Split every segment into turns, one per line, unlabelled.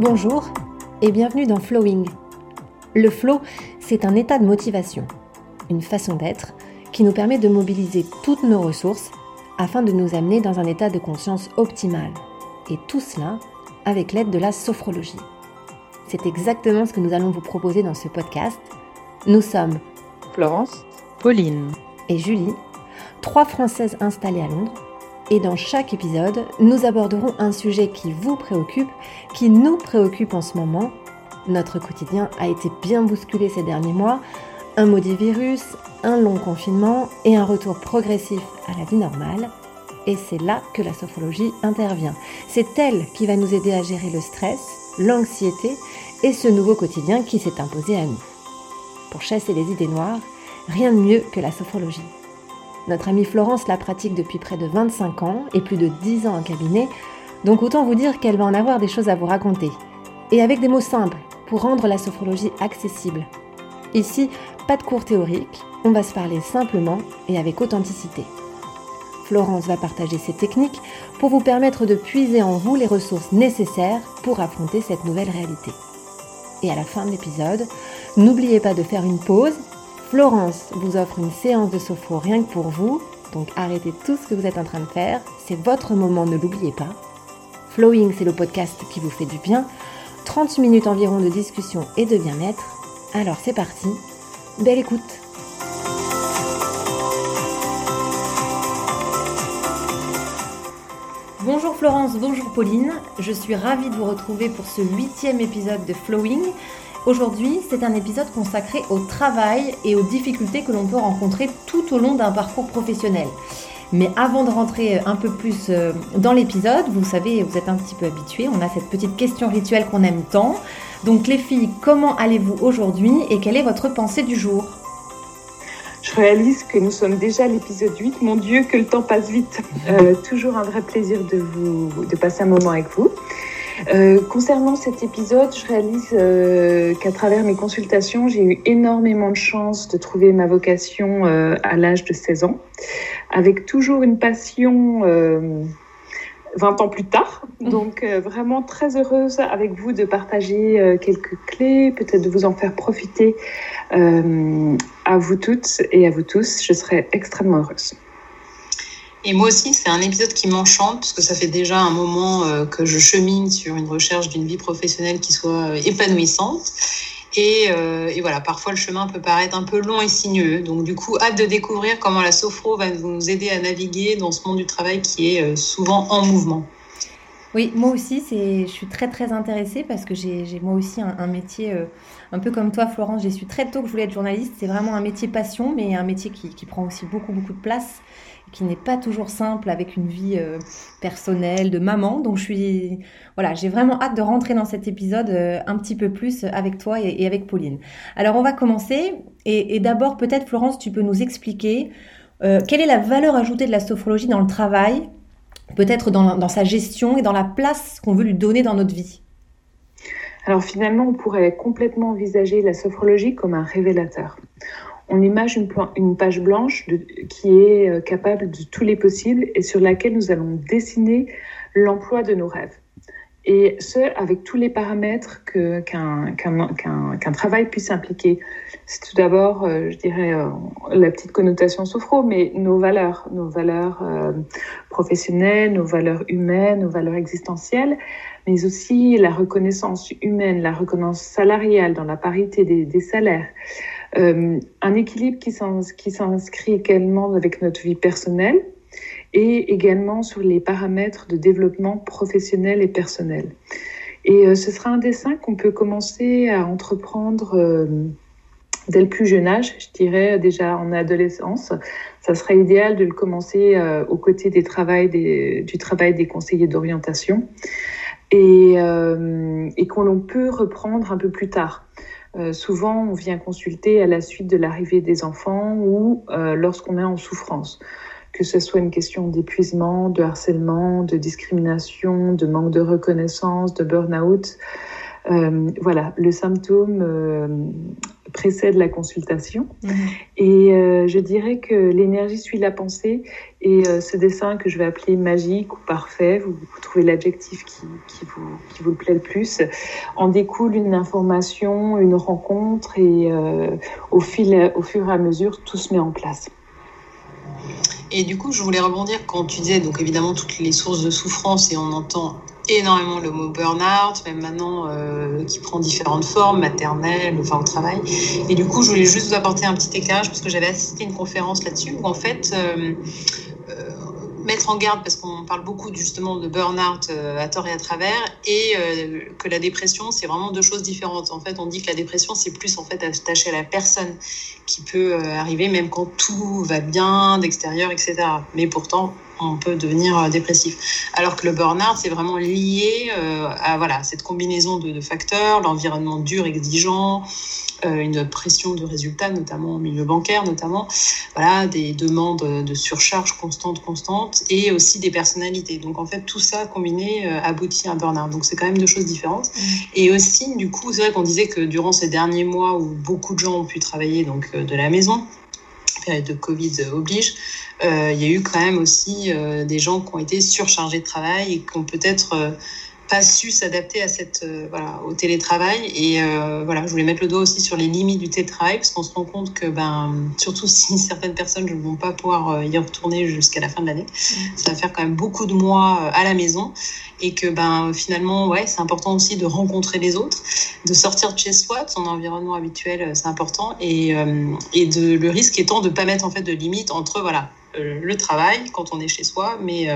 Bonjour et bienvenue dans Flowing. Le flow, c'est un état de motivation, une façon d'être qui nous permet de mobiliser toutes nos ressources afin de nous amener dans un état de conscience optimal. Et tout cela avec l'aide de la sophrologie. C'est exactement ce que nous allons vous proposer dans ce podcast. Nous sommes
Florence, Pauline
et Julie, trois Françaises installées à Londres. Et dans chaque épisode, nous aborderons un sujet qui vous préoccupe, qui nous préoccupe en ce moment. Notre quotidien a été bien bousculé ces derniers mois. Un maudit virus, un long confinement et un retour progressif à la vie normale. Et c'est là que la sophrologie intervient. C'est elle qui va nous aider à gérer le stress, l'anxiété et ce nouveau quotidien qui s'est imposé à nous. Pour chasser les idées noires, rien de mieux que la sophrologie. Notre amie Florence la pratique depuis près de 25 ans et plus de 10 ans en cabinet, donc autant vous dire qu'elle va en avoir des choses à vous raconter. Et avec des mots simples pour rendre la sophrologie accessible. Ici, pas de cours théoriques, on va se parler simplement et avec authenticité. Florence va partager ses techniques pour vous permettre de puiser en vous les ressources nécessaires pour affronter cette nouvelle réalité. Et à la fin de l'épisode, n'oubliez pas de faire une pause. Florence vous offre une séance de sophro rien que pour vous, donc arrêtez tout ce que vous êtes en train de faire, c'est votre moment, ne l'oubliez pas. Flowing, c'est le podcast qui vous fait du bien. 30 minutes environ de discussion et de bien-être. Alors c'est parti, belle écoute Bonjour Florence, bonjour Pauline, je suis ravie de vous retrouver pour ce huitième épisode de Flowing. Aujourd'hui, c'est un épisode consacré au travail et aux difficultés que l'on peut rencontrer tout au long d'un parcours professionnel. Mais avant de rentrer un peu plus euh, dans l'épisode, vous savez, vous êtes un petit peu habitués, on a cette petite question rituelle qu'on aime tant. Donc les filles, comment allez-vous aujourd'hui et quelle est votre pensée du jour?
Je réalise que nous sommes déjà à l'épisode 8. Mon Dieu, que le temps passe vite. Euh, toujours un vrai plaisir de, vous, de passer un moment avec vous. Euh, concernant cet épisode, je réalise euh, qu'à travers mes consultations, j'ai eu énormément de chance de trouver ma vocation à l'âge de 16 ans, avec toujours une passion 20 ans plus tard. Donc euh, vraiment très heureuse avec vous de partager euh, quelques clés, peut-être de vous en faire profiter euh, à vous toutes et à vous tous. Je serais extrêmement heureuse.
Et moi aussi, c'est un épisode qui m'enchante parce que ça fait déjà un moment que je chemine sur une recherche d'une vie professionnelle qui soit épanouissante. Euh, et, voilà, parfois le chemin peut paraître un peu long et sinueux. Donc du coup, hâte de découvrir comment la sophro va nous aider à naviguer dans ce monde du travail qui est euh, souvent en mouvement.
Oui, moi aussi, je suis très très intéressée parce que j'ai moi aussi un, métier, euh, un peu comme toi Florence, j'ai su très tôt que je voulais être journaliste. C'est vraiment un métier passion, mais un métier qui prend aussi beaucoup beaucoup de place qui n'est pas toujours simple avec une vie euh, personnelle de maman. Donc je suis voilà, j'ai vraiment hâte de rentrer dans cet épisode euh, un petit peu plus avec toi et, avec Pauline. Alors on va commencer et, d'abord peut-être Florence, tu peux nous expliquer euh, quelle est la valeur ajoutée de la sophrologie dans le travail, peut-être dans, dans sa gestion et dans la place qu'on veut lui donner dans notre vie.
Alors finalement, on pourrait complètement envisager la sophrologie comme un révélateur on image une, page blanche qui est euh, capable de tous les possibles et sur laquelle nous allons dessiner l'emploi de nos rêves. Et ce, avec tous les paramètres qu'un travail puisse impliquer. C'est tout d'abord, euh, je dirais, euh, la petite connotation sophro, mais nos valeurs, nos valeurs professionnelles, nos valeurs humaines, nos valeurs existentielles, mais aussi la reconnaissance humaine, la reconnaissance salariale dans la parité des salaires. Euh, un équilibre qui s'inscrit également avec notre vie personnelle et également sur les paramètres de développement professionnel et personnel. Et euh, ce sera un dessin qu'on peut commencer à entreprendre euh, dès le plus jeune âge, je dirais déjà en adolescence. Ça serait idéal de le commencer aux côtés du travail des conseillers d'orientation et qu'on peut reprendre un peu plus tard. Euh, souvent, on vient consulter à la suite de l'arrivée des enfants ou euh, lorsqu'on est en souffrance, que ce soit une question d'épuisement, de harcèlement, de discrimination, de manque de reconnaissance, de burn-out. Euh, voilà, le symptôme précède la consultation. Mhm. Et euh, je dirais que l'énergie suit la pensée. Et euh, ce dessin que je vais appeler magique ou parfait, vous, trouvez l'adjectif qui, qui, vous, qui vous plaît le plus, en découle une information, une rencontre et euh, au, fil, au fur et à mesure, tout se met en place.
Et du coup, je voulais rebondir quand tu disais, donc évidemment, toutes les sources de souffrance, et on entend énormément le mot burn-out, même maintenant euh, qui prend différentes formes, maternelles, enfin au travail. Et du coup, je voulais juste vous apporter un petit éclairage parce que j'avais assisté à une conférence là-dessus où en fait, euh, euh, mettre en garde parce qu'on parle beaucoup justement de burn-out euh, à tort et à travers et euh, que la dépression c'est vraiment deux choses différentes. En fait, on dit que la dépression c'est plus en fait attaché à la personne qui peut euh, arriver même quand tout va bien d'extérieur, etc. Mais pourtant on peut devenir dépressif. Alors que le burn-out, c'est vraiment lié à voilà, cette combinaison de, de facteurs, l'environnement dur, exigeant, euh, une pression de résultats, notamment au milieu bancaire, notamment, voilà, des demandes de surcharge constante, constante, et aussi des personnalités. Donc en fait, tout ça combiné euh, aboutit à un burn-out. Donc c'est quand même deux choses différentes. Mmh. Et aussi, du coup, c'est vrai qu'on disait que durant ces derniers mois où beaucoup de gens ont pu travailler donc euh, de la maison, période de Covid oblige, il y a eu quand même aussi des gens qui ont été surchargés de travail et qui ont peut-être pas su s'adapter à cette euh, voilà au télétravail. Et euh, voilà je voulais mettre le doigt aussi sur les limites du télétravail parce qu'on se rend compte que ben surtout si certaines personnes ne vont pas pouvoir euh, y retourner jusqu'à la fin de l'année ça va faire quand même beaucoup de mois à la maison. Et que ben finalement ouais c'est important aussi de rencontrer les autres de sortir de chez soi de son environnement habituel c'est important. Et et de le risque étant de pas mettre en fait de limites entre voilà le travail quand on est chez soi mais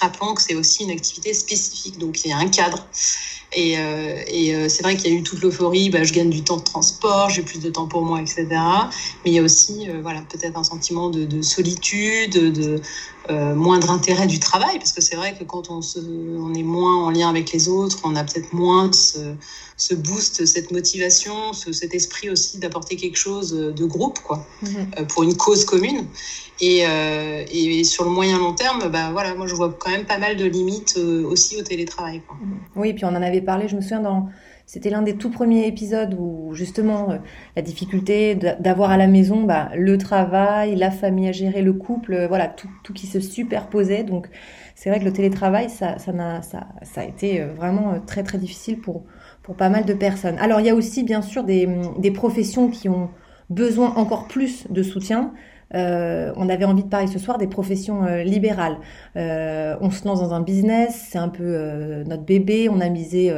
Rappelons que c'est aussi une activité spécifique, donc il y a un cadre. Et, euh, euh, c'est vrai qu'il y a eu toute l'euphorie, bah, je gagne du temps de transport, j'ai plus de temps pour moi, etc. Mais il y a aussi euh, voilà, peut-être un sentiment de solitude, de euh, moindre intérêt du travail, parce que c'est vrai que quand on, se, on est moins en lien avec les autres, on a peut-être moins ce, ce, boost, cette motivation, ce, cet esprit aussi d'apporter quelque chose de groupe, quoi, mm-hmm. pour une cause commune. Et, euh, et, sur le moyen long terme, bah voilà, moi je vois quand même pas mal de limites euh, aussi au télétravail. Quoi.
Mm-hmm. Oui, puis on en avait parlé, je me souviens dans c'était l'un des tout premiers épisodes où justement euh, la difficulté d'avoir à la maison bah, le travail, la famille à gérer, le couple, euh, voilà tout, tout qui se superposait. Donc c'est vrai que le télétravail, ça, ça, a, ça, ça a été vraiment très très difficile pour pour pas mal de personnes. Alors il y a aussi bien sûr des, des professions qui ont besoin encore plus de soutien. Euh, on avait envie de parler ce soir des professions euh, libérales. Euh, on se lance dans un business, c'est un peu notre bébé, on a misé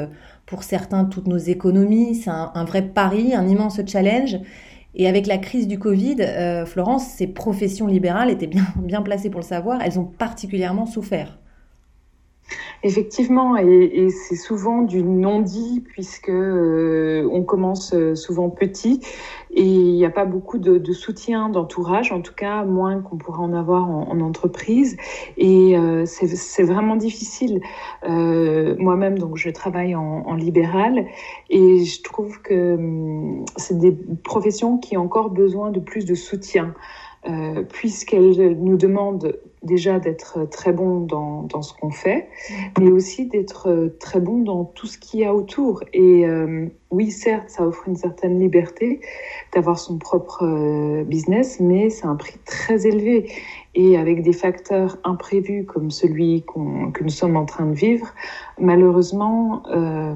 pour certains toutes nos économies, c'est un, vrai pari, un immense challenge. Et avec la crise du Covid, Florence, ces professions libérales étaient bien, bien placées pour le savoir, elles ont particulièrement souffert.
Effectivement, et, c'est souvent du non-dit puisque euh, on commence euh, souvent petit et il n'y a pas beaucoup de, soutien d'entourage, en tout cas moins qu'on pourrait en avoir en, entreprise. Et euh, c'est vraiment difficile. Moi-même, donc, je travaille en, libéral et je trouve que hum, c'est des professions qui ont encore besoin de plus de soutien. Euh, puisqu'elle nous demande déjà d'être très bon dans, dans ce qu'on fait, mais aussi d'être très bon dans tout ce qu'il y a autour. Et euh, oui, certes, ça offre une certaine liberté d'avoir son propre euh, business, mais c'est un prix très élevé. Et avec des facteurs imprévus comme celui que nous sommes en train de vivre, malheureusement, euh,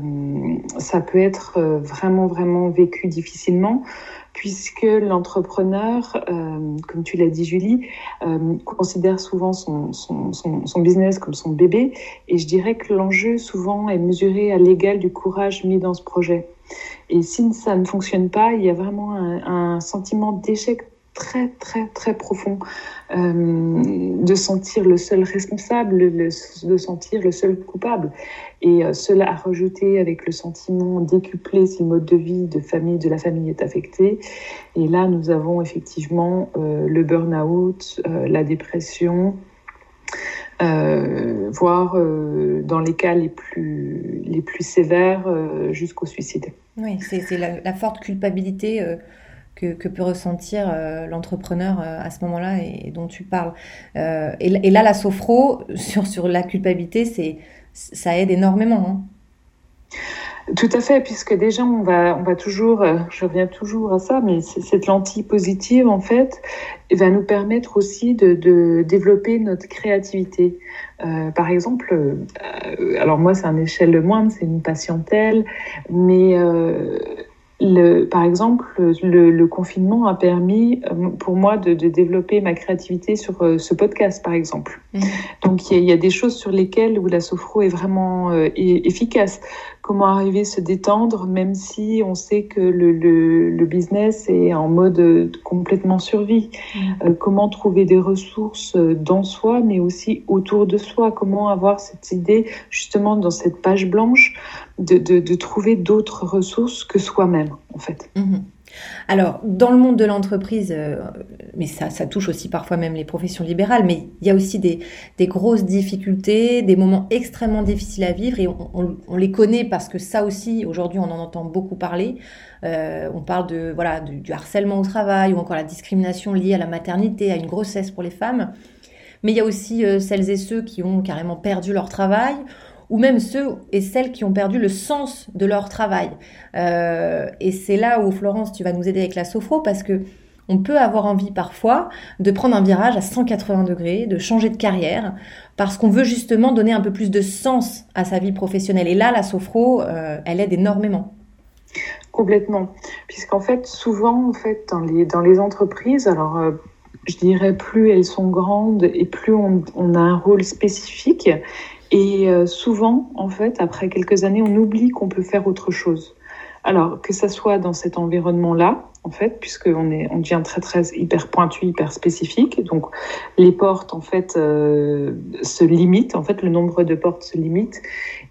ça peut être vraiment, vraiment vécu difficilement puisque l'entrepreneur, euh, comme tu l'as dit Julie, euh, considère souvent son, son, son, son, business comme son bébé, et je dirais que l'enjeu souvent est mesuré à l'égal du courage mis dans ce projet. Et si ça ne fonctionne pas, il y a vraiment un, un sentiment d'échec très très très profond euh, de sentir le seul responsable, de sentir le seul coupable. Et euh, cela a rajouté avec le sentiment décuplé si le mode de vie de famille de la famille est affecté. Et là, nous avons effectivement euh, le burn-out, la dépression, voire dans les cas les plus, les plus sévères jusqu'au suicide.
Oui, c'est la, forte culpabilité que, peut ressentir euh, l'entrepreneur euh, à ce moment-là et, dont tu parles. Euh, et, là, la sophro, sur, la culpabilité, c'est, ça aide énormément. Hein.
Tout à fait, puisque déjà on va, toujours, je reviens toujours à ça, mais cette lentille positive en fait va nous permettre aussi de, développer notre créativité. Par exemple, alors moi c'est un échelle moindre, c'est une patientèle, mais le, par exemple, le, le, confinement a permis euh, pour moi de, de développer ma créativité sur euh, ce podcast, par exemple. Mmh. Donc, il y, y, a, des choses sur lesquelles où la sophro est vraiment euh, efficace. Comment arriver à se détendre, même si on sait que le, le, le business est en mode complètement survie. Mmh. Euh, comment trouver des ressources dans soi, mais aussi autour de soi? Comment avoir cette idée, justement, dans cette page blanche, de, de, de trouver d'autres ressources que soi-même, en fait?
Mmh. Alors, dans le monde de l'entreprise, euh, mais ça, touche aussi parfois même les professions libérales, mais il y a aussi des, grosses difficultés, des moments extrêmement difficiles à vivre, et on, les connaît parce que ça aussi, aujourd'hui, on en entend beaucoup parler. Euh, on parle de voilà du, du harcèlement au travail ou encore la discrimination liée à la maternité, à une grossesse pour les femmes. Mais il y a aussi euh, celles et ceux qui ont carrément perdu leur travail ou même ceux et celles qui ont perdu le sens de leur travail. Euh, et c'est là où, Florence, tu vas nous aider avec la sophro parce que on peut avoir envie parfois de prendre un virage à 180 degrés, de changer de carrière, parce qu'on veut justement donner un peu plus de sens à sa vie professionnelle. Et là, la sophro, euh, elle aide énormément.
Complètement, puisqu'en fait, souvent, en fait, dans les, entreprises, alors euh, je dirais plus elles sont grandes et plus on a un rôle spécifique, et euh, souvent, en fait, après quelques années, on oublie qu'on peut faire autre chose. Alors, que ça soit dans cet environnement-là, en fait, puisqu'on est, on devient très, très hyper pointu, hyper spécifique. Donc, les portes, en fait, euh, se limitent. En fait, le nombre de portes se limite.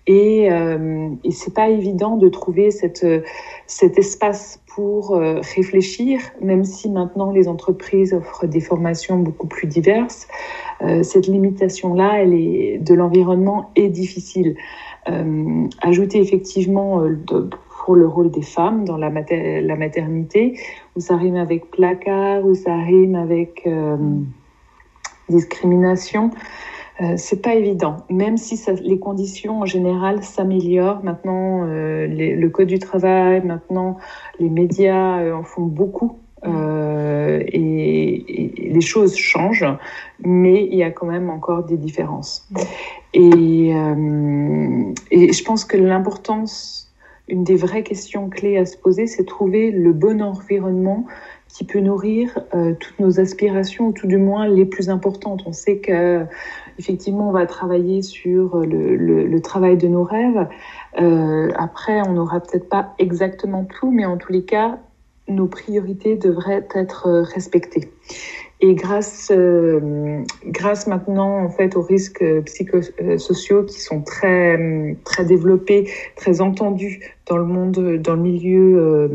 Et, euh, et c'est pas évident de trouver cette, cet espace pour euh, réfléchir, même si maintenant les entreprises offrent des formations beaucoup plus diverses. Euh, cette limitation-là, elle est de l'environnement est difficile. Euh, ajouter effectivement pour le rôle des femmes dans la, mater la maternité, où ça rime avec placard, où ça rime avec discrimination. Euh, c'est pas évident, même si ça, les conditions en général s'améliorent. Maintenant, euh, les, le code du travail, maintenant, les médias euh, en font beaucoup euh, et, et, les choses changent, mais il y a quand même encore des différences. Et, euh, et je pense que l'importance, une des vraies questions clés à se poser, c'est trouver le bon environnement qui peut nourrir euh, toutes nos aspirations, ou tout du moins les plus importantes. On sait que effectivement, on va travailler sur le, le, le travail de nos rêves. Euh, après, on n'aura peut-être pas exactement tout, mais en tous les cas, nos priorités devraient être respectées. Et grâce, euh, grâce maintenant en fait aux risques psychosociaux qui sont très très développés, très entendus dans le monde, dans le milieu euh,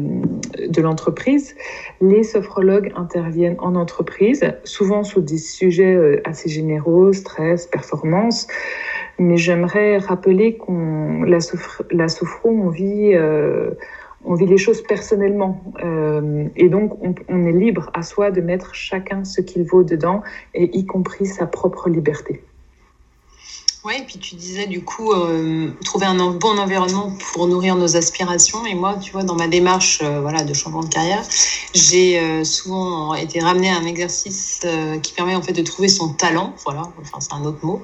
de l'entreprise, les sophrologues interviennent en entreprise, souvent sur des sujets euh, assez généraux, stress, performance. Mais j'aimerais rappeler qu'on la, sophro, la sophro, on vit euh, on vit les choses personnellement. Euh, et donc, on, on, est libre à soi de mettre chacun ce qu'il vaut dedans, et y compris sa propre liberté.
Oui, et puis tu disais du coup euh, trouver un bon environnement pour nourrir nos aspirations. Et moi, tu vois, dans ma démarche euh, voilà de changement de carrière, j'ai euh, souvent été ramenée à un exercice qui permet en fait de trouver son talent. Voilà, enfin c'est un autre mot,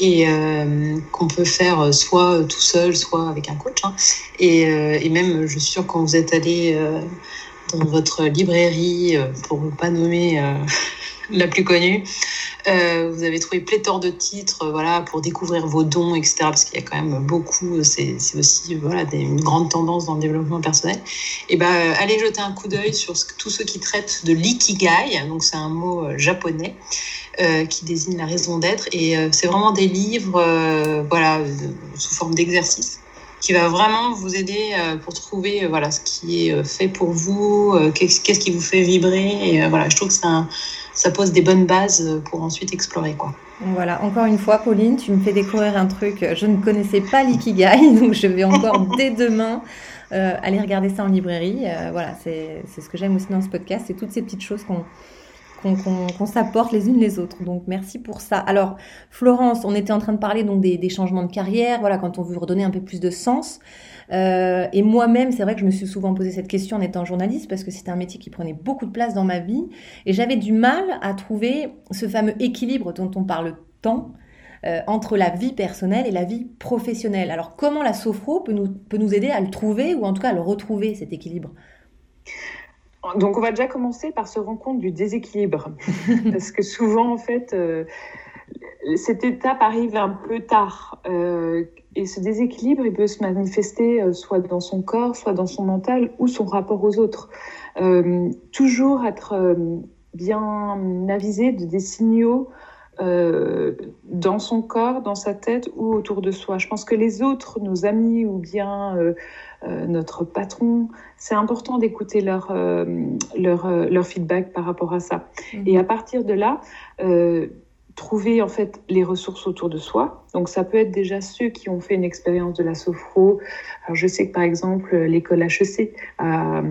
et qu'on peut faire soit tout seul, soit avec un coach. Hein. Et, et, même, je suis sûre quand vous êtes allé dans votre librairie, pour ne pas nommer la plus connue. Euh, vous avez trouvé pléthore de titres, voilà, pour découvrir vos dons, etc. Parce qu'il y a quand même beaucoup. C'est aussi voilà une grande tendance dans le développement personnel. Et ben, euh, allez jeter un coup d'œil sur ce, tous ceux qui traitent de l'ikigai. Donc c'est un mot euh, japonais. Euh, qui désigne la raison d'être et euh, c'est vraiment des livres euh, voilà sous forme d'exercice qui va vraiment vous aider pour trouver voilà ce qui est fait pour vous qu'est-ce qui vous fait vibrer et voilà je trouve que c'est un ça pose des bonnes bases pour ensuite explorer quoi.
Voilà, encore une fois, Pauline, tu me fais découvrir un truc. Je ne connaissais pas l'ikigai, donc je vais encore dès demain euh, aller regarder ça en librairie. Euh, voilà, c'est ce que j'aime aussi dans ce podcast, c'est toutes ces petites choses qu'on qu'on qu qu s'apporte les unes les autres. Donc merci pour ça. Alors Florence, on était en train de parler donc des, des, changements de carrière, voilà, quand on veut redonner un peu plus de sens. Euh, et moi-même, c'est vrai que je me suis souvent posé cette question en étant journaliste parce que c'était un métier qui prenait beaucoup de place dans ma vie et j'avais du mal à trouver ce fameux équilibre dont on parle tant euh, entre la vie personnelle et la vie professionnelle. Alors comment la sophro peut nous, peut nous aider à le trouver ou en tout cas à le retrouver cet équilibre?
Donc on va déjà commencer par se rendre compte du déséquilibre. Parce que souvent, en fait, euh, cette étape arrive un peu tard. Euh, et ce déséquilibre, il peut se manifester euh, soit dans son corps, soit dans son mental ou son rapport aux autres. toujours être bien avisé de des signaux dans son corps, dans sa tête ou autour de soi. Je pense que les autres, nos amis ou bien euh, notre patron. C'est important d'écouter leur, euh, leur, euh, leur, feedback par rapport à ça. Mhm. Et à partir de là, trouver en fait les ressources autour de soi. Donc ça peut être déjà ceux qui ont fait une expérience de la sophro. Alors je sais que par exemple l'école HEC a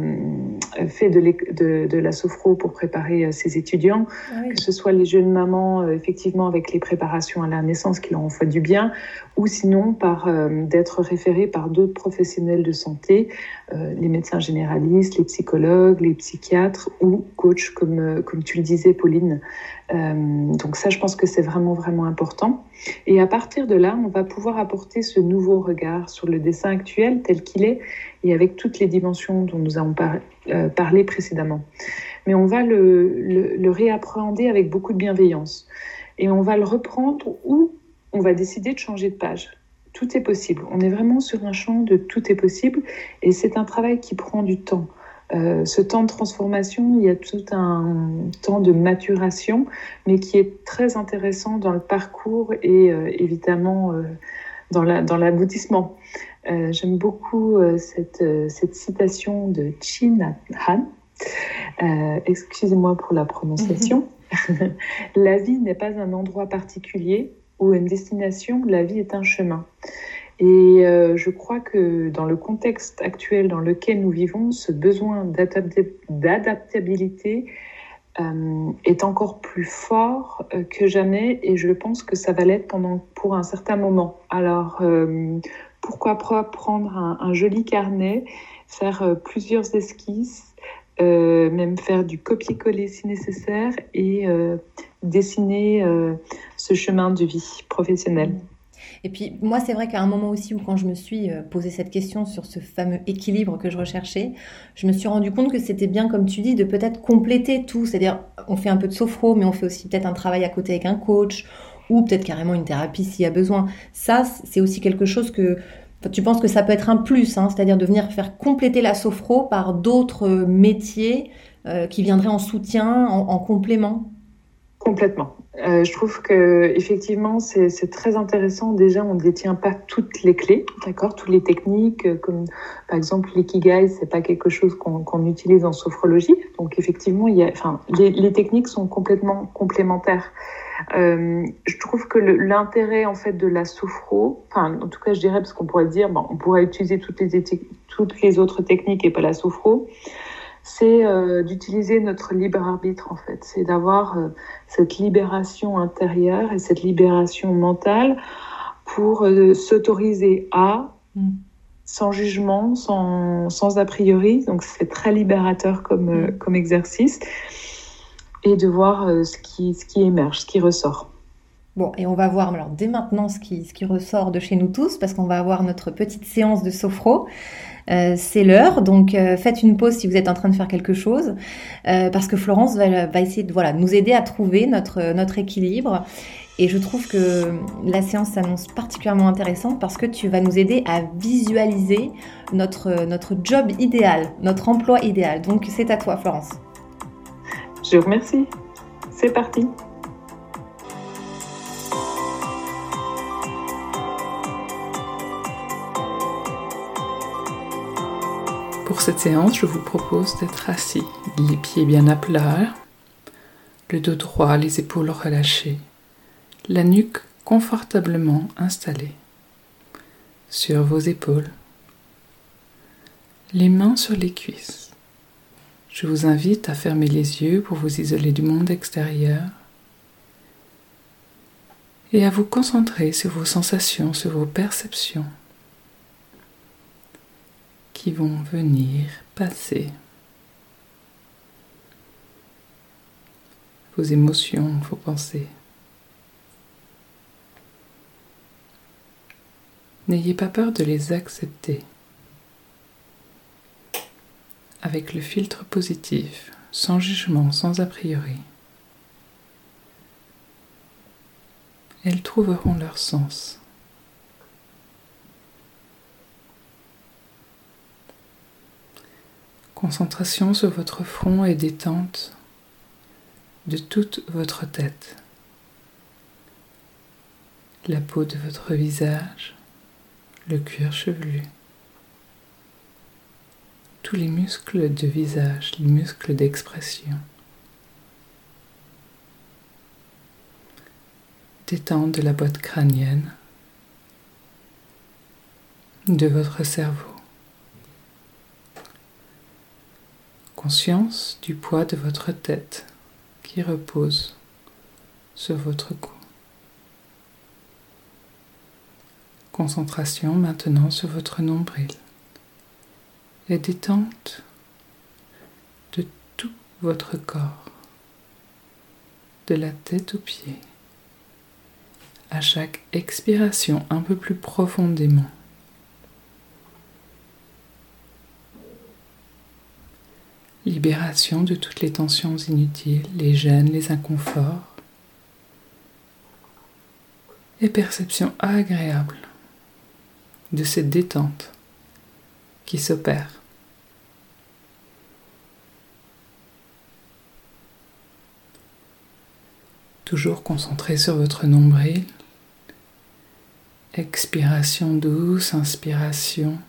fait de, de, de, la sophro pour préparer ses étudiants, ah que ce soit les jeunes mamans effectivement avec les préparations à la naissance qui leur ont fait du bien, ou sinon par d'être référés par d'autres professionnels de santé, euh, les médecins généralistes, les psychologues, les psychiatres ou coachs, comme, euh, comme tu le disais, Pauline. Euh, donc ça, je pense que c'est vraiment, vraiment important. Et à partir de là, on va pouvoir apporter ce nouveau regard sur le dessin actuel tel qu'il est et avec toutes les dimensions dont nous avons parlé précédemment. Mais on va le, le, le réappréhender avec beaucoup de bienveillance. Et on va le reprendre ou on va décider de changer de page tout est possible. On est vraiment sur un champ de tout est possible et c'est un travail qui prend du temps. Euh, ce temps de transformation, il y a tout un temps de maturation, mais qui est très intéressant dans le parcours et euh, évidemment euh, dans l'aboutissement. J'aime beaucoup cette, cette, citation de Chin Han. Excusez-moi pour la prononciation. la vie n'est pas un endroit particulier, ou une destination, la vie est un chemin. Et euh, je crois que dans le contexte actuel dans lequel nous vivons, ce besoin d'adaptabilité euh, est encore plus fort euh, que jamais et je pense que ça va l'être pendant pour un certain moment. Alors pourquoi pas prendre un, un joli carnet, faire plusieurs esquisses même faire du copier-coller si nécessaire et dessiner ce chemin de vie professionnelle.
Et puis moi, c'est vrai qu'à un moment aussi où quand je me suis posé cette question sur ce fameux équilibre que je recherchais, je me suis rendu compte que c'était bien, comme tu dis, de peut-être compléter tout. C'est-à-dire, on fait un peu de sophro, mais on fait aussi peut-être un travail à côté avec un coach ou peut-être carrément une thérapie s'il y a besoin. Ça, c'est aussi quelque chose que tu penses que ça peut être un plus, hein, c'est-à-dire de venir faire compléter la sophro par d'autres métiers euh, qui viendraient en soutien, en, complément
Complètement. Euh, je trouve que effectivement c'est très intéressant. Déjà, on ne détient pas toutes les clés, d'accord, toutes les techniques, euh, comme par exemple l'ikigai, c'est pas quelque chose qu'on utilise en sophrologie. Donc effectivement, il y a, enfin, les, les techniques sont complètement complémentaires. Euh, je trouve que l'intérêt en fait de la sophro, enfin en tout cas je dirais parce qu'on pourrait dire, bon, on pourrait utiliser toutes les, toutes les autres techniques et pas la sophro, c'est euh, d'utiliser notre libre arbitre en fait, c'est d'avoir euh, cette libération intérieure et cette libération mentale pour s'autoriser à, mm. sans jugement, sans, sans a priori, donc c'est très libérateur comme, mm. comme exercice et de voir euh, ce, qui, ce qui émerge, ce qui ressort.
Bon, et on va voir alors dès maintenant ce qui, ce qui ressort de chez nous tous, parce qu'on va avoir notre petite séance de sophro. Euh, c'est l'heure, donc euh, faites une pause si vous êtes en train de faire quelque chose, euh, parce que Florence va, essayer de nous aider à trouver notre, notre équilibre. Et je trouve que la séance s'annonce particulièrement intéressante parce que tu vas nous aider à visualiser notre, notre job idéal, notre emploi idéal. Donc c'est à toi, Florence.
Je vous remercie. C'est parti.
Cette séance, je vous propose d'être assis, les pieds bien à plat, le dos droit, les épaules relâchées, la nuque confortablement installée sur vos épaules, les mains sur les cuisses. Je vous invite à fermer les yeux pour vous isoler du monde extérieur et à vous concentrer sur vos sensations, sur vos perceptions. Qui vont venir passer. Vos émotions, vos pensées. N'ayez pas peur de les accepter avec le filtre positif, sans jugement, sans a priori. Elles trouveront leur sens. Concentration sur votre front et détente de toute votre tête. La peau de votre visage, le cuir chevelu, tous les muscles de visage, les muscles d'expression. Détente de la boîte crânienne, de votre cerveau. Conscience du poids de votre tête qui repose sur votre cou. Concentration maintenant sur votre nombril et détente de tout votre corps, de la tête aux pieds, à chaque expiration un peu plus profondément. Libération de toutes les tensions inutiles, les gênes, les inconforts. Et perception agréable de cette détente qui s'opère. Toujours concentré sur votre nombril. Expiration douce, inspiration.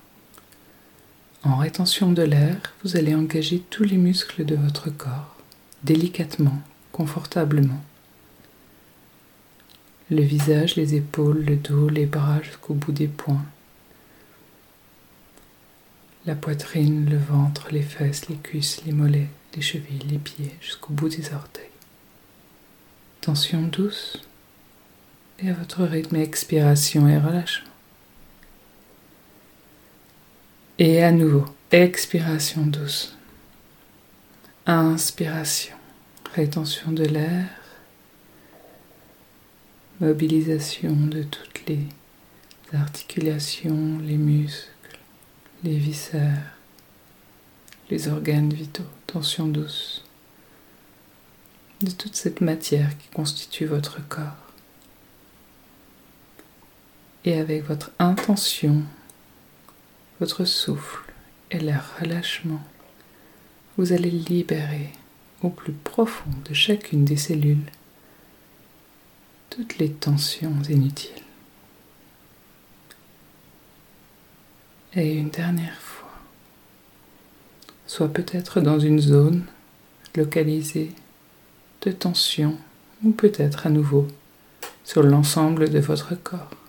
En rétention de l'air, vous allez engager tous les muscles de votre corps, délicatement, confortablement. Le visage, les épaules, le dos, les bras jusqu'au bout des poings la poitrine, le ventre, les fesses, les cuisses, les mollets, les chevilles, les pieds, jusqu'au bout des orteils. Tension douce et à votre rythme expiration et relâchement. Et à nouveau, expiration douce. Inspiration, rétention de l'air, mobilisation de toutes les articulations, les muscles les viscères, les organes vitaux, tension douce, de toute cette matière qui constitue votre corps. Et avec votre intention, votre souffle et le relâchement, vous allez libérer au plus profond de chacune des cellules toutes les tensions inutiles. Et une dernière fois, soit peut-être dans une zone localisée de tension ou peut-être à nouveau sur l'ensemble de votre corps.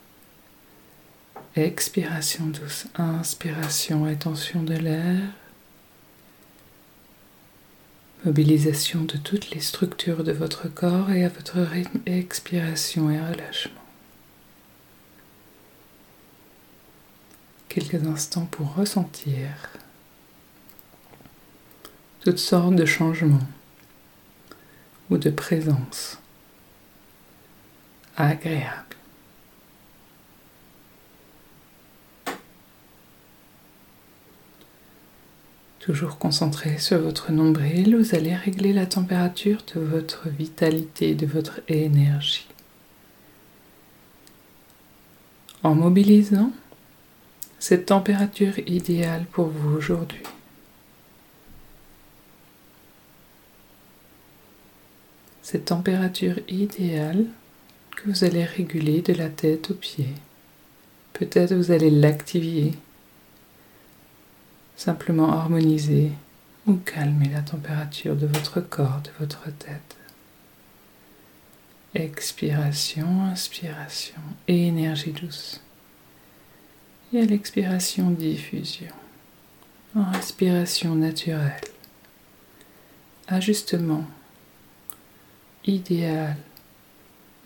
Expiration douce, inspiration et tension de l'air. Mobilisation de toutes les structures de votre corps et à votre rythme, expiration et relâchement. quelques instants pour ressentir toutes sortes de changements ou de présences agréables. Toujours concentré sur votre nombril, vous allez régler la température de votre vitalité, de votre énergie. En mobilisant cette température idéale pour vous aujourd'hui. Cette température idéale que vous allez réguler de la tête aux pieds. Peut-être vous allez l'activer, simplement harmoniser ou calmer la température de votre corps, de votre tête. Expiration, inspiration et énergie douce et à l'expiration diffusion, en respiration naturelle, ajustement idéal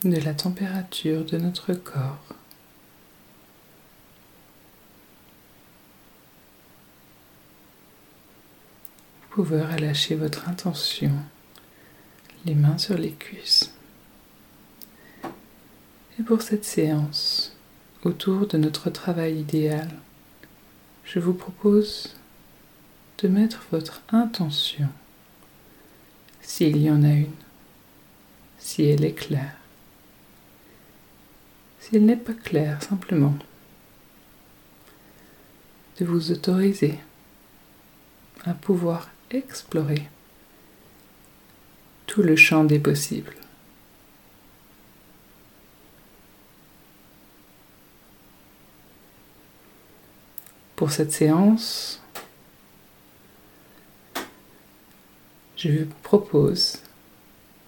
de la température de notre corps. Pouvez relâcher votre intention, les mains sur les cuisses. Et pour cette séance, autour de notre travail idéal, je vous propose de mettre votre intention, s'il y en a une, si elle est claire. Si elle n'est pas claire, simplement de vous autoriser à pouvoir explorer tout le champ des possibles. Pour cette séance, je vous propose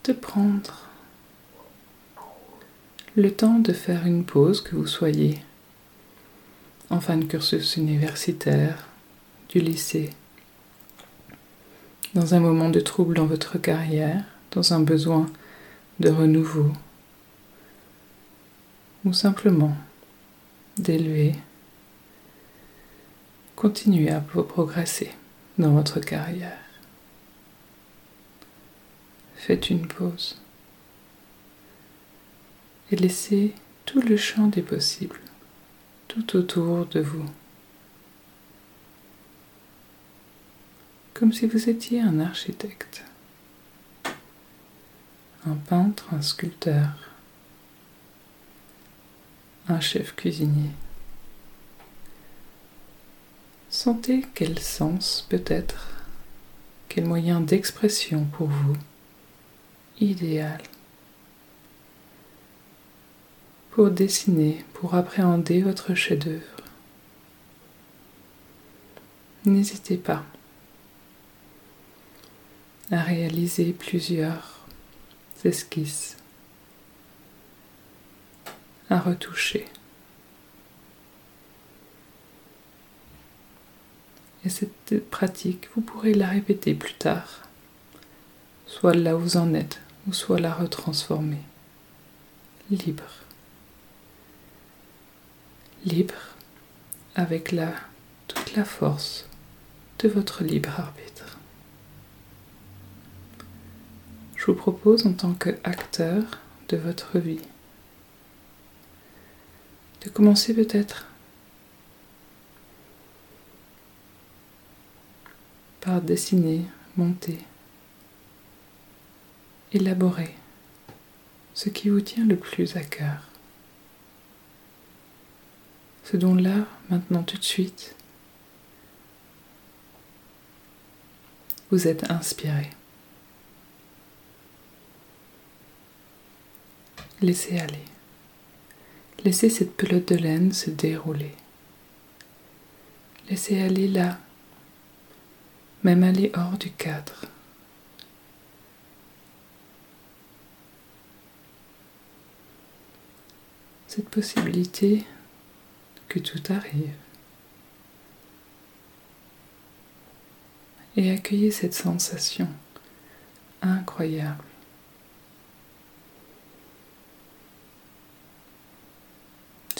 de prendre le temps de faire une pause, que vous soyez en fin de cursus universitaire, du lycée, dans un moment de trouble dans votre carrière, dans un besoin de renouveau, ou simplement d'élever, continuer à progresser dans votre carrière. Faites une pause et laissez tout le champ des possibles tout autour de vous. Comme si vous étiez un architecte, un peintre, un sculpteur, un chef cuisinier. Sentez quel sens peut-être, quel moyen d'expression pour vous idéal pour dessiner, pour appréhender votre chef-d'œuvre. N'hésitez pas à réaliser plusieurs esquisses, à retoucher. Et cette pratique, vous pourrez la répéter plus tard, soit là où vous en êtes, ou soit la retransformer, libre libre avec la, toute la force de votre libre arbitre. Je vous propose en tant qu'acteur de votre vie de commencer peut-être par dessiner, monter, élaborer ce qui vous tient le plus à cœur ce dont là, maintenant tout de suite, vous êtes inspiré. Laissez aller. Laissez cette pelote de laine se dérouler. Laissez aller là, même aller hors du cadre. Cette possibilité que tout arrive. Et accueillez cette sensation incroyable.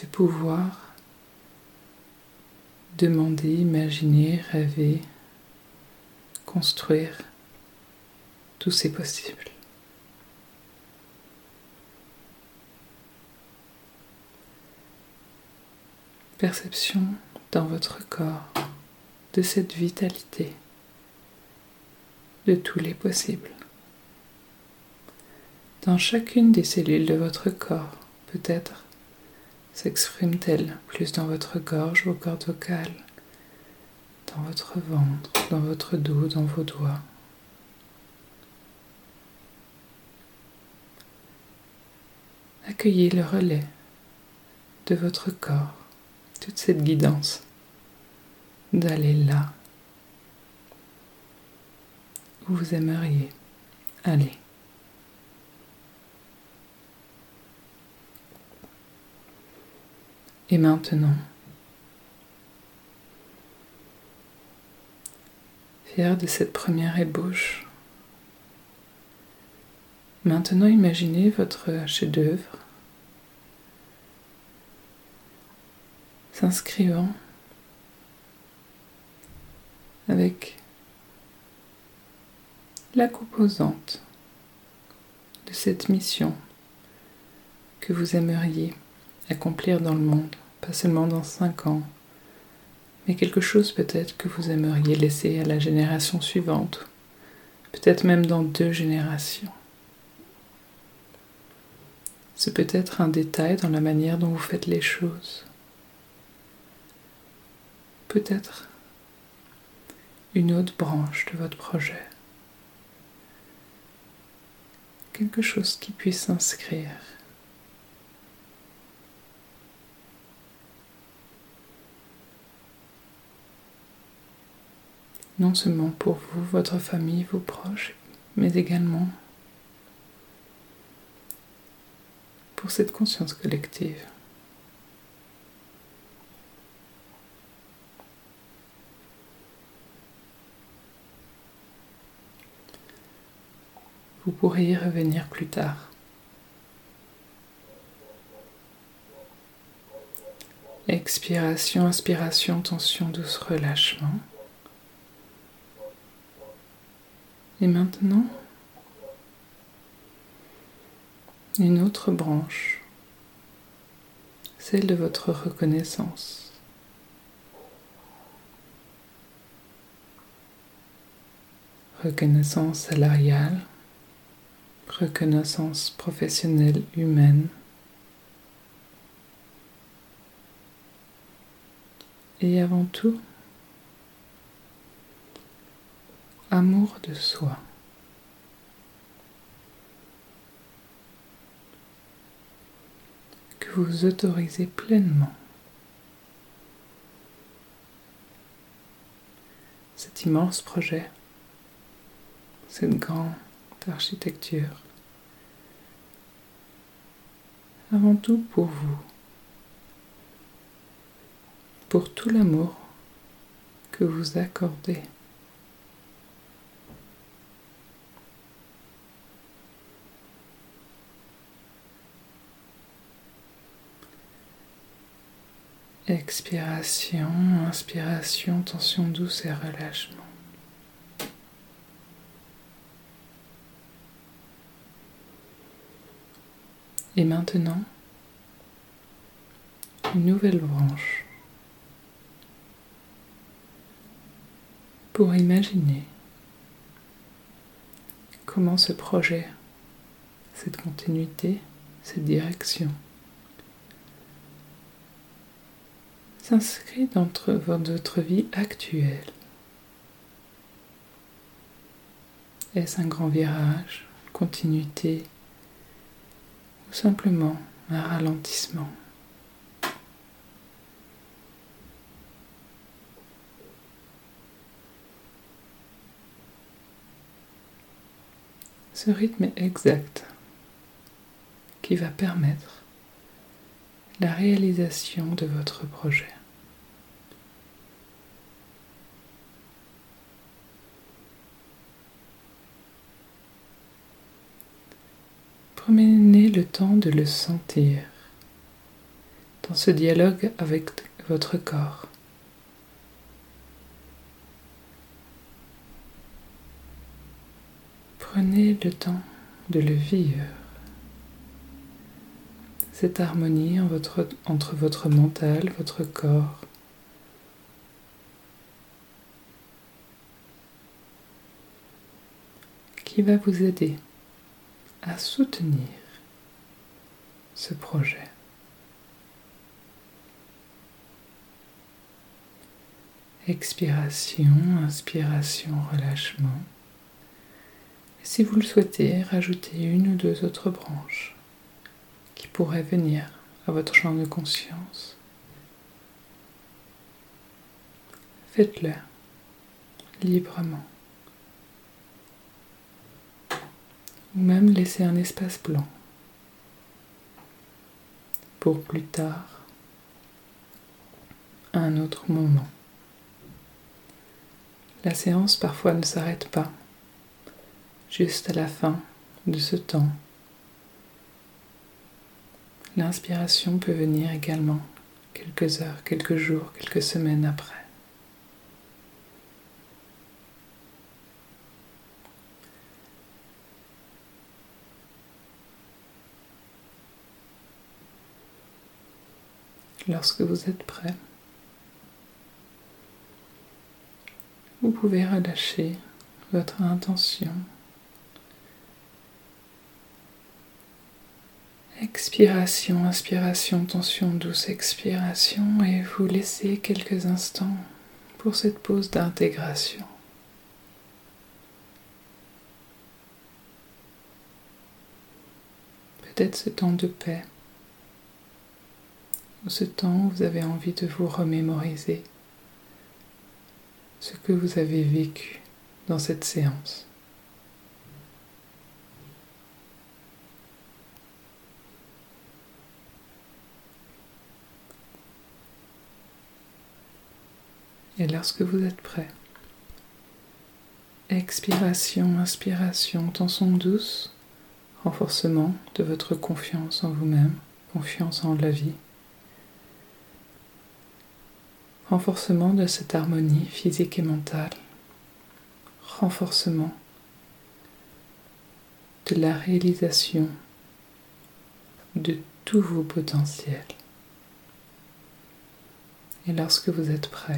De pouvoir demander, imaginer, rêver, construire tous ces possibles. perception dans votre corps de cette vitalité, de tous les possibles. Dans chacune des cellules de votre corps, peut-être s'exprime-t-elle plus dans votre gorge, vos cordes vocales, dans votre ventre, dans votre dos, dans vos doigts? Accueillez le relais de votre corps toute cette guidance d'aller là où vous aimeriez aller. Et maintenant, fier de cette première ébauche, maintenant imaginez votre chef-d'œuvre s'inscrivant avec la composante de cette mission que vous aimeriez accomplir dans le monde, pas seulement dans cinq ans, mais quelque chose peut-être que vous aimeriez laisser à la génération suivante, peut-être même dans deux générations. C'est peut-être un détail dans la manière dont vous faites les choses. Peut-être une autre branche de votre projet. Quelque chose qui puisse s'inscrire non seulement pour vous, votre famille, vos proches, mais également pour cette conscience collective. Vous pourrez y revenir plus tard. Expiration, inspiration, tension, douce, relâchement. Et maintenant, une autre branche, celle de votre reconnaissance. Reconnaissance salariale, reconnaissance professionnelle humaine. Et avant tout, amour de soi. Que vous autorisez pleinement cet immense projet, cette grande architecture, avant tout pour vous, pour tout l'amour que vous accordez. Expiration, inspiration, tension douce et relâchement. Et maintenant, une nouvelle branche pour imaginer comment ce projet, cette continuité, cette direction s'inscrit dans votre vie actuelle. Est-ce un grand virage, continuité ou simplement un ralentissement? Ce rythme exact qui va permettre la réalisation de votre projet. Prenez le temps de le sentir dans ce dialogue avec votre corps. Prenez le temps de le vivre, cette harmonie entre votre mental, votre corps. qui va vous aider à soutenir ce projet? Expiration, inspiration, relâchement. Si vous le souhaitez, rajoutez une ou deux autres branches qui pourraient venir à votre champ de conscience. Faites-le librement. ou même laisser un espace blanc pour plus tard, à un autre moment. La séance parfois ne s'arrête pas, juste à la fin de ce temps. L'inspiration peut venir également quelques heures, quelques jours, quelques semaines après. Lorsque vous êtes prêt, vous pouvez relâcher votre intention Expiration, inspiration, tension douce, expiration et vous laissez quelques instants pour cette pause d'intégration. Peut-être ce temps de paix ou ce temps où vous avez envie de vous remémoriser ce que vous avez vécu dans cette séance. Et lorsque vous êtes prêt, expiration, inspiration, tension douce, renforcement de votre confiance en vous-même, confiance en la vie, renforcement de cette harmonie physique et mentale, renforcement de la réalisation de tous vos potentiels. Et lorsque vous êtes prêt,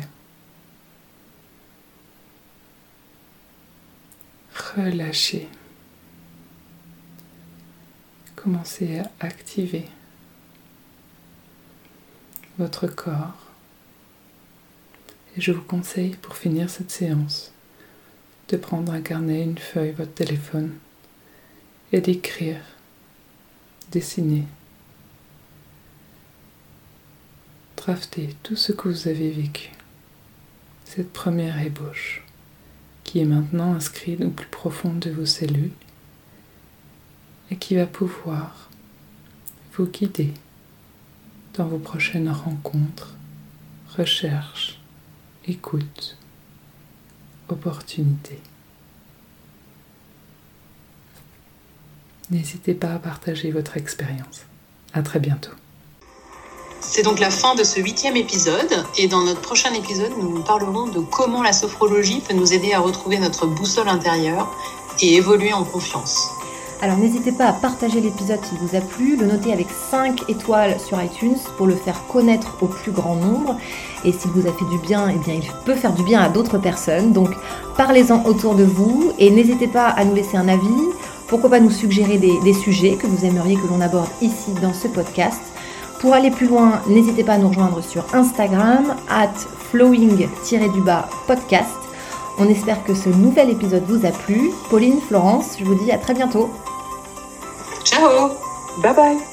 relâchez. Commencez à activer votre corps. Et je vous conseille pour finir cette séance de prendre un carnet, une feuille, votre téléphone et d'écrire, dessiner, drafter tout ce que vous avez vécu, cette première ébauche qui est maintenant inscrite au plus profond de vos cellules et qui va pouvoir vous guider dans vos prochaines rencontres, recherches, écoutes, opportunités. N'hésitez pas à partager votre expérience. À très bientôt.
C'est donc la fin de ce huitième épisode et dans notre prochain épisode, nous parlerons de comment la sophrologie peut nous aider à retrouver notre boussole intérieure et évoluer en confiance.
Alors n'hésitez pas à partager l'épisode s'il vous a plu, le noter avec 5 étoiles sur iTunes pour le faire connaître au plus grand nombre. Et s'il vous a fait du bien, eh bien il peut faire du bien à d'autres personnes. Donc parlez-en autour de vous et n'hésitez pas à nous laisser un avis. Pourquoi pas nous suggérer des, des sujets que vous aimeriez que l'on aborde ici dans ce podcast. Pour aller plus loin, n'hésitez pas à nous rejoindre sur Instagram, at flowing-du-bas podcast. On espère que ce nouvel épisode vous a plu. Pauline, Florence, je vous dis à très bientôt.
Ciao
Bye bye